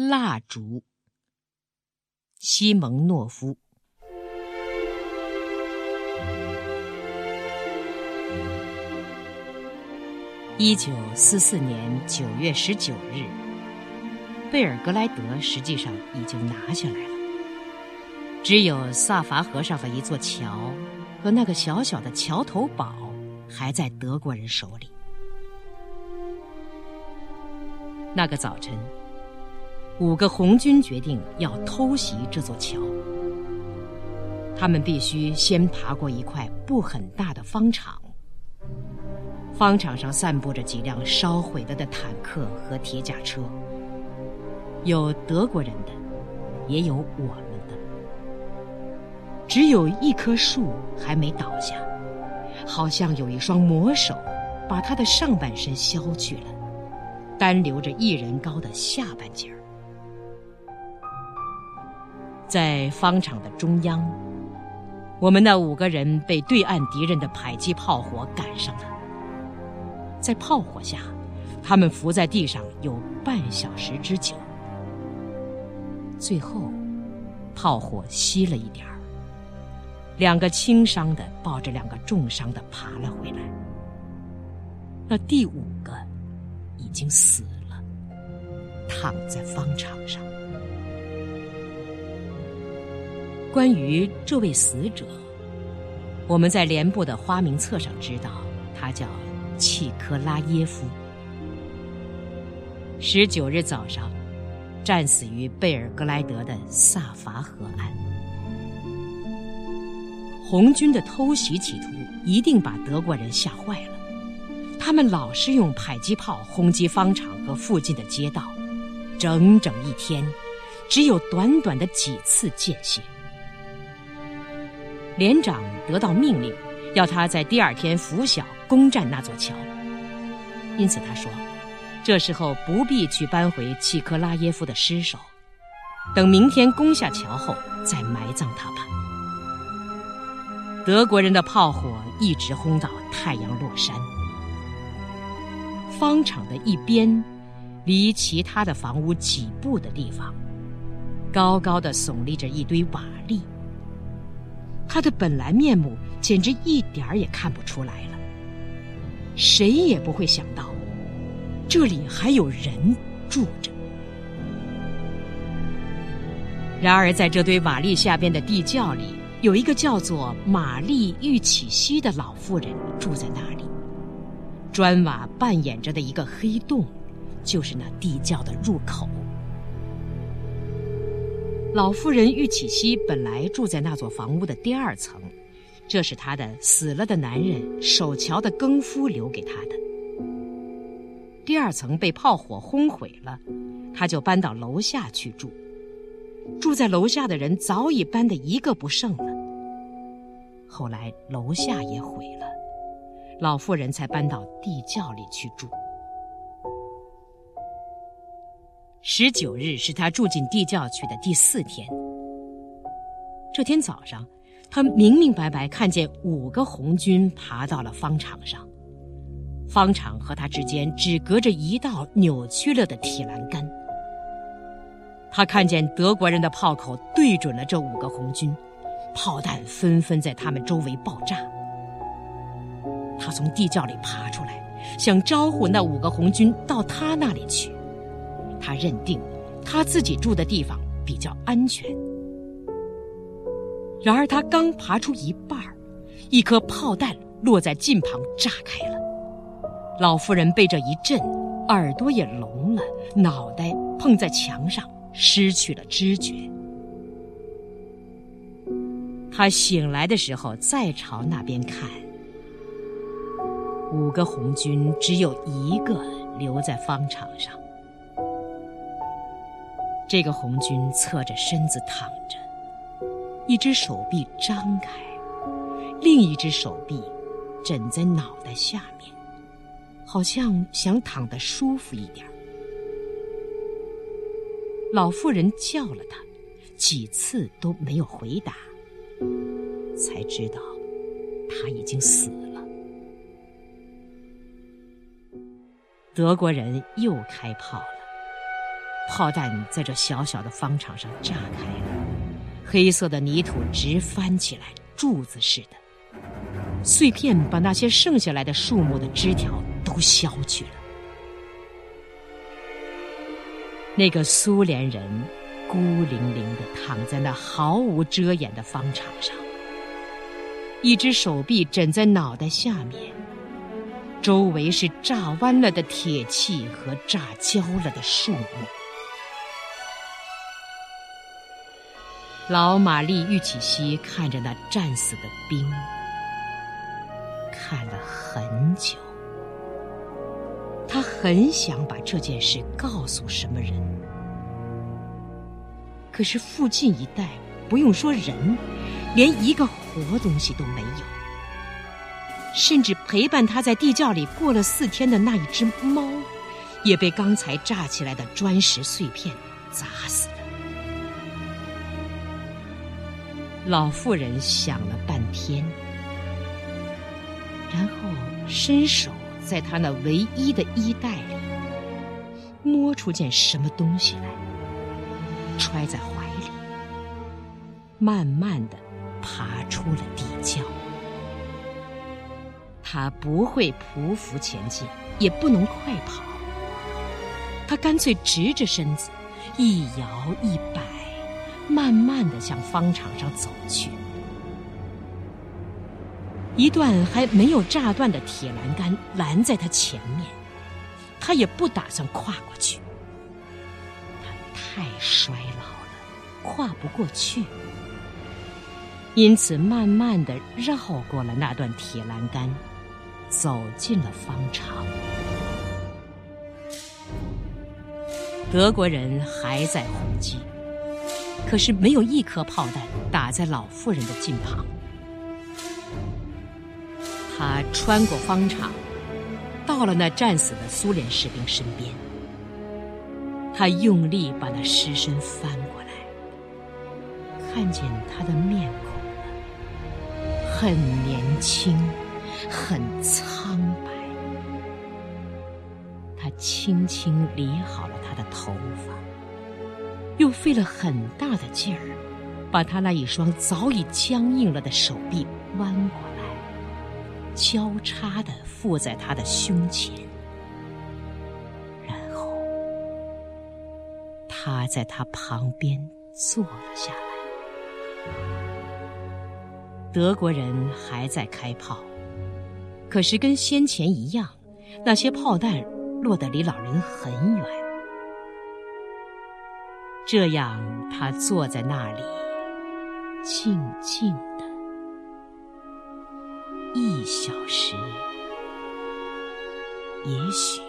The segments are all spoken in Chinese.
蜡烛，西蒙诺夫。一九四四年九月十九日，贝尔格莱德实际上已经拿下来了，只有萨伐河上的一座桥和那个小小的桥头堡还在德国人手里。那个早晨。五个红军决定要偷袭这座桥。他们必须先爬过一块不很大的方场，方场上散布着几辆烧毁了的坦克和铁甲车，有德国人的，也有我们的。只有一棵树还没倒下，好像有一双魔手把它的上半身削去了，单留着一人高的下半截儿。在方场的中央，我们那五个人被对岸敌人的迫击炮火赶上了。在炮火下，他们伏在地上有半小时之久。最后，炮火熄了一点儿，两个轻伤的抱着两个重伤的爬了回来。那第五个已经死了，躺在方场上。关于这位死者，我们在连部的花名册上知道，他叫契科拉耶夫。十九日早上，战死于贝尔格莱德的萨伐河岸。红军的偷袭企图一定把德国人吓坏了，他们老是用迫击炮轰击方场和附近的街道，整整一天，只有短短的几次间歇。连长得到命令，要他在第二天拂晓攻占那座桥。因此他说：“这时候不必去搬回契科拉耶夫的尸首，等明天攻下桥后再埋葬他吧。”德国人的炮火一直轰到太阳落山。方场的一边，离其他的房屋几步的地方，高高的耸立着一堆瓦砾。他的本来面目简直一点儿也看不出来了。谁也不会想到，这里还有人住着。然而，在这堆瓦砾下边的地窖里，有一个叫做玛丽·玉启西的老妇人住在那里。砖瓦扮演着的一个黑洞，就是那地窖的入口。老妇人玉启西本来住在那座房屋的第二层，这是她的死了的男人守桥的更夫留给她的。第二层被炮火轰毁了，他就搬到楼下去住。住在楼下的人早已搬得一个不剩了。后来楼下也毁了，老妇人才搬到地窖里去住。十九日是他住进地窖去的第四天。这天早上，他明明白白看见五个红军爬到了方场上，方场和他之间只隔着一道扭曲了的铁栏杆。他看见德国人的炮口对准了这五个红军，炮弹纷纷在他们周围爆炸。他从地窖里爬出来，想招呼那五个红军到他那里去。他认定，他自己住的地方比较安全。然而，他刚爬出一半儿一颗炮弹落在近旁，炸开了。老妇人被这一震，耳朵也聋了，脑袋碰在墙上，失去了知觉。他醒来的时候，再朝那边看，五个红军只有一个留在方场上。这个红军侧着身子躺着，一只手臂张开，另一只手臂枕在脑袋下面，好像想躺得舒服一点。老妇人叫了他，几次都没有回答，才知道他已经死了。德国人又开炮了。炮弹在这小小的方场上炸开了，黑色的泥土直翻起来，柱子似的。碎片把那些剩下来的树木的枝条都削去了。那个苏联人孤零零的躺在那毫无遮掩的方场上，一只手臂枕在脑袋下面，周围是炸弯了的铁器和炸焦了的树木。老玛丽·玉起西看着那战死的兵。看了很久，他很想把这件事告诉什么人，可是附近一带不用说人，连一个活东西都没有，甚至陪伴他在地窖里过了四天的那一只猫，也被刚才炸起来的砖石碎片砸死。老妇人想了半天。然后伸手在他那唯一的衣袋里摸出件什么东西来，揣在怀里，慢慢的爬出了地窖。他不会匍匐前进，也不能快跑，他干脆直着身子，一摇一摆，慢慢的向方场上走去。一段还没有炸断的铁栏杆拦在他前面，他也不打算跨过去。他太衰老了，跨不过去，因此慢慢的绕过了那段铁栏杆，走进了方场。德国人还在轰击，可是没有一颗炮弹打在老妇人的近旁。他穿过方场，到了那战死的苏联士兵身边。他用力把那尸身翻过来，看见他的面孔了很年轻，很苍白。他轻轻理好了他的头发，又费了很大的劲儿，把他那一双早已僵硬了的手臂弯过来。交叉的附在他的胸前，然后他在他旁边坐了下来。德国人还在开炮，可是跟先前一样，那些炮弹落得离老人很远。这样，他坐在那里，静静的。一小时，也许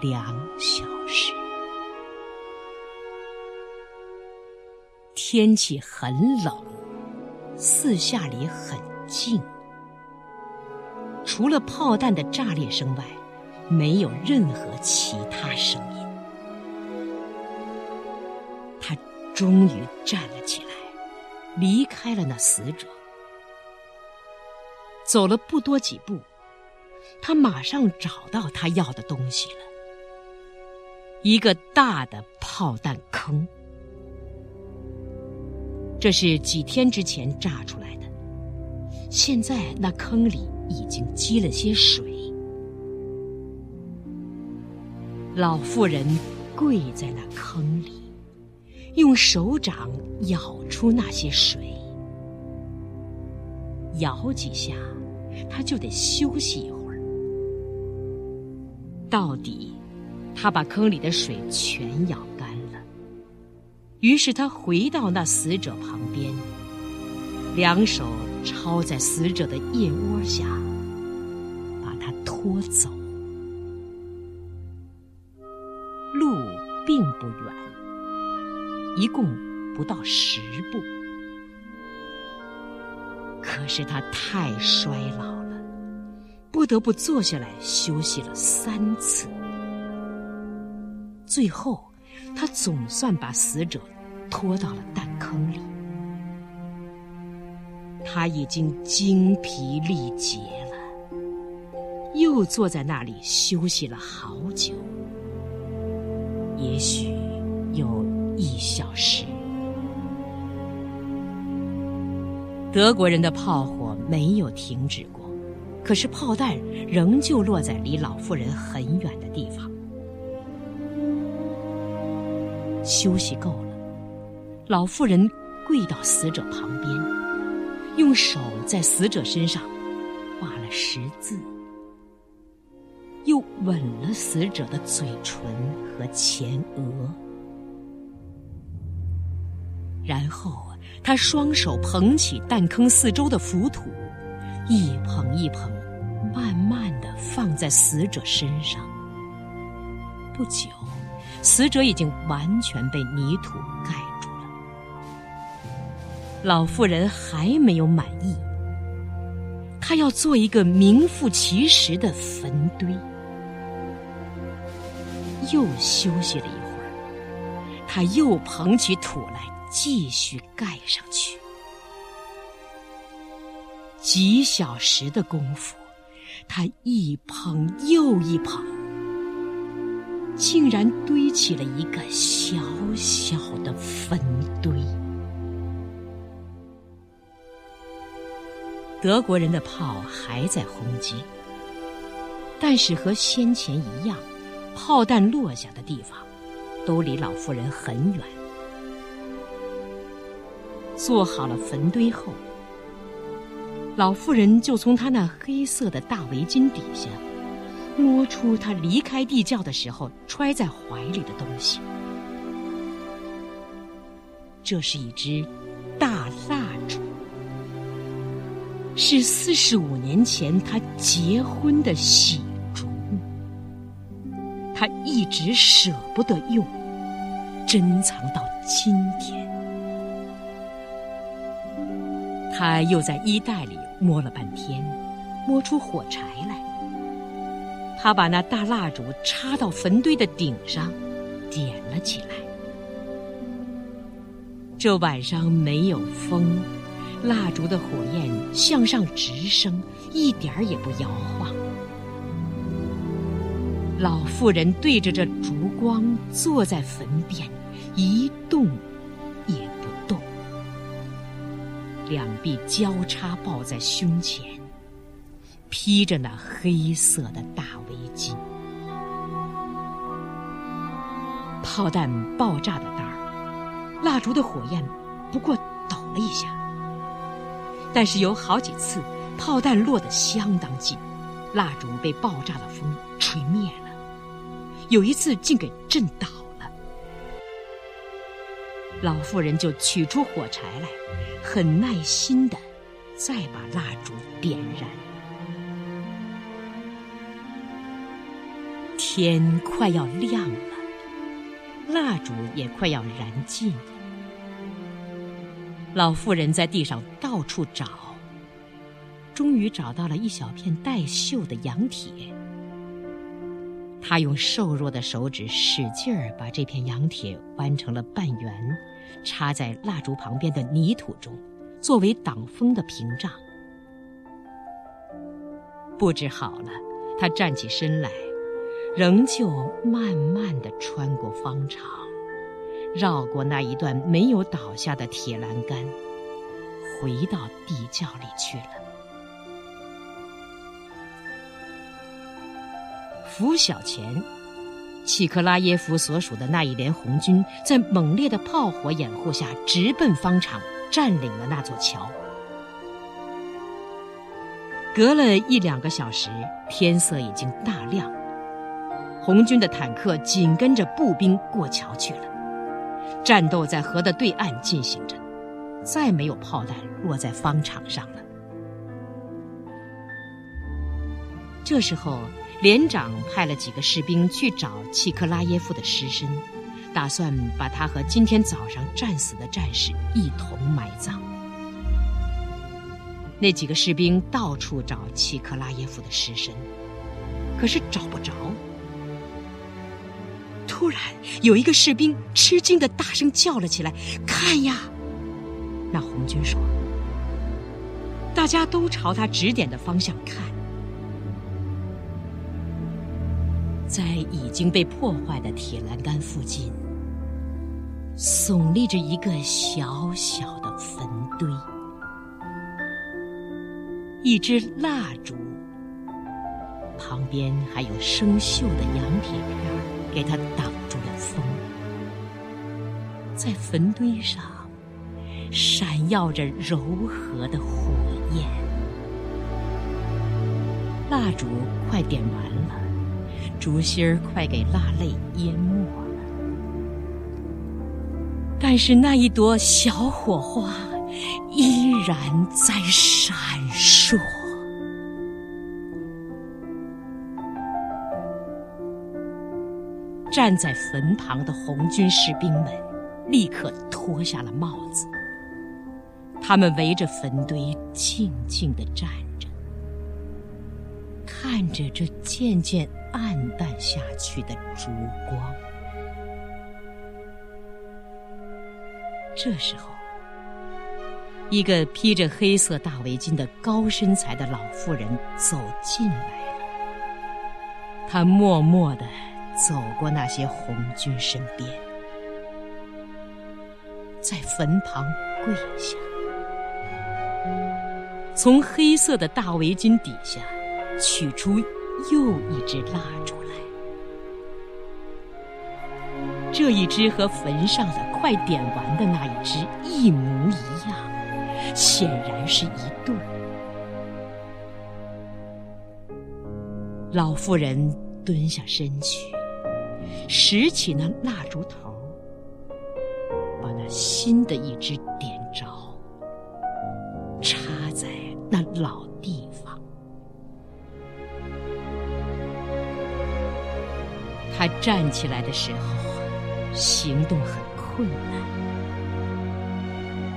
两小时。天气很冷，四下里很静，除了炮弹的炸裂声外，没有任何其他声音。终于站了起来，离开了那死者。走了不多几步，他马上找到他要的东西了——一个大的炮弹坑。这是几天之前炸出来的，现在那坑里已经积了些水。老妇人跪在那坑里，用手掌舀出那些水。舀几下，他就得休息一会儿。到底，他把坑里的水全舀干了。于是他回到那死者旁边，两手抄在死者的腋窝下，把他拖走。路并不远，一共不到十步。可是他太衰老了，不得不坐下来休息了三次。最后，他总算把死者拖到了弹坑里。他已经精疲力竭了，又坐在那里休息了好久。也许有一小时。德国人的炮火没有停止过，可是炮弹仍旧落在离老妇人很远的地方。休息够了，老妇人跪到死者旁边，用手在死者身上画了十字。又吻了死者的嘴唇和前额，然后他双手捧起弹坑四周的浮土，一捧一捧，慢慢的放在死者身上。不久，死者已经完全被泥土盖住了。老妇人还没有满意，她要做一个名副其实的坟堆。又休息了一会儿，他又捧起土来继续盖上去。几小时的功夫，他一捧又一捧，竟然堆起了一个小小的坟堆。德国人的炮还在轰击，但是和先前一样。炮弹落下的地方，都离老妇人很远。做好了坟堆后，老妇人就从她那黑色的大围巾底下，摸出她离开地窖的时候揣在怀里的东西。这是一支大蜡烛，是四十五年前她结婚的喜。他一直舍不得用，珍藏到今天。他又在衣袋里摸了半天，摸出火柴来。他把那大蜡烛插到坟堆的顶上，点了起来。这晚上没有风，蜡烛的火焰向上直升，一点儿也不摇晃。老妇人对着这烛光坐在坟边，一动也不，两臂交叉抱在胸前，披着那黑色的大围巾。炮弹爆炸的当儿，蜡烛的火焰不过抖了一下，但是有好几次炮弹落得相当近，蜡烛被爆炸的风吹灭了。有一次竟给震倒，老妇人就取出火柴来，很耐心的再把蜡烛点燃。天快要亮了，蜡烛也快要燃尽了。老妇人在地上到处找，终于找到了一小片带锈的羊铁。他用瘦弱的手指使劲儿把这片羊铁弯成了半圆，插在蜡烛旁边的泥土中，作为挡风的屏障。布置好了，他站起身来，仍旧慢慢地穿过方场，绕过那一段没有倒下的铁栏杆，回到地窖里去了。拂晓前，契克拉耶夫所属的那一连红军在猛烈的炮火掩护下，直奔方场，占领了那座桥。隔了一两个小时，天色已经大亮，红军的坦克紧跟着步兵过桥去了。战斗在河的对岸进行着，再没有炮弹落在方场上了。这时候。连长派了几个士兵去找契克拉耶夫的尸身，打算把他和今天早上战死的战士一同埋葬。那几个士兵到处找契克拉耶夫的尸身，可是找不着。突然，有一个士兵吃惊的大声叫了起来：“看呀！”那红军说：“大家都朝他指点的方向看。”在已经被破坏的铁栏杆附近，耸立着一个小小的坟堆，一支蜡烛，旁边还有生锈的羊铁片给它挡住了风。在坟堆上，闪耀着柔和的火焰。蜡烛快点完了。烛芯儿快给蜡泪淹没了，但是那一朵小火花依然在闪烁。站在坟旁的红军士兵们立刻脱下了帽子，他们围着坟堆静静地站着，看着这渐渐。暗淡下去的烛光。这时候，一个披着黑色大围巾的高身材的老妇人走进来了。她默默地走过那些红军身边，在坟旁跪下，从黑色的大围巾底下取出。又一支蜡烛来，这一支和坟上的快点完的那一支一模一样，显然是一对。老妇人蹲下身去，拾起那蜡烛头，把那新的一支点着，插在那老他站起来的时候，行动很困难。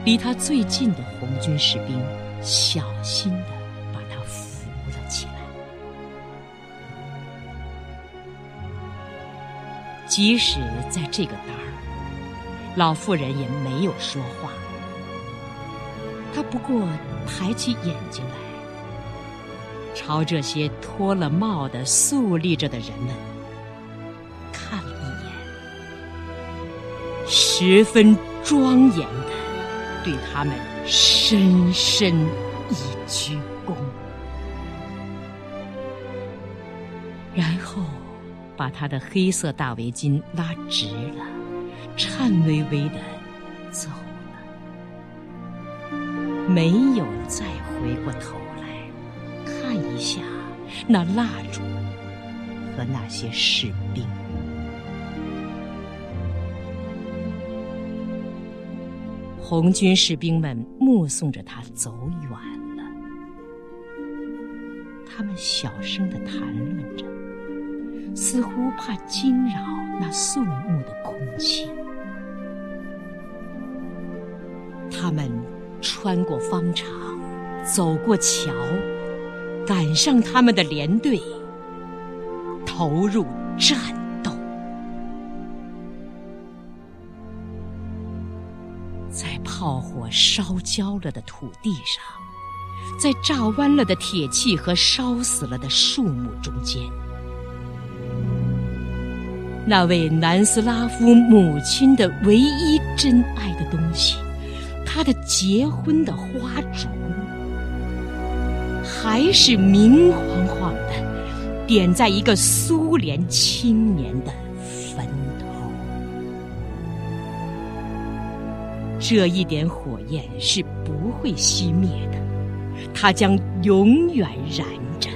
离他最近的红军士兵小心的把他扶了起来。即使在这个当儿，老妇人也没有说话。她不过抬起眼睛来，朝这些脱了帽的肃立着的人们。十分庄严的对他们深深一鞠躬，然后把他的黑色大围巾拉直了，颤巍巍的走了，没有再回过头来看一下那蜡烛和那些士兵。红军士兵们目送着他走远了，他们小声的谈论着，似乎怕惊扰那肃穆的空气。他们穿过方场，走过桥，赶上他们的连队，投入战。炮火烧焦了的土地上，在炸弯了的铁器和烧死了的树木中间，那位南斯拉夫母亲的唯一珍爱的东西，她的结婚的花烛，还是明晃晃的点在一个苏联青年的。这一点火焰是不会熄灭的，它将永远燃着，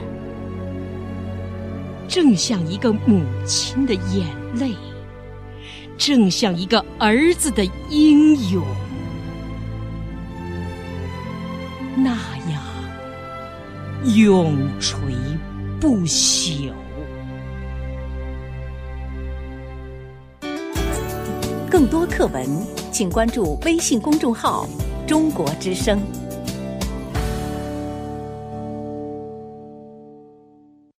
正像一个母亲的眼泪，正像一个儿子的英勇，那样永垂不朽。更多课文。请关注微信公众号“中国之声”。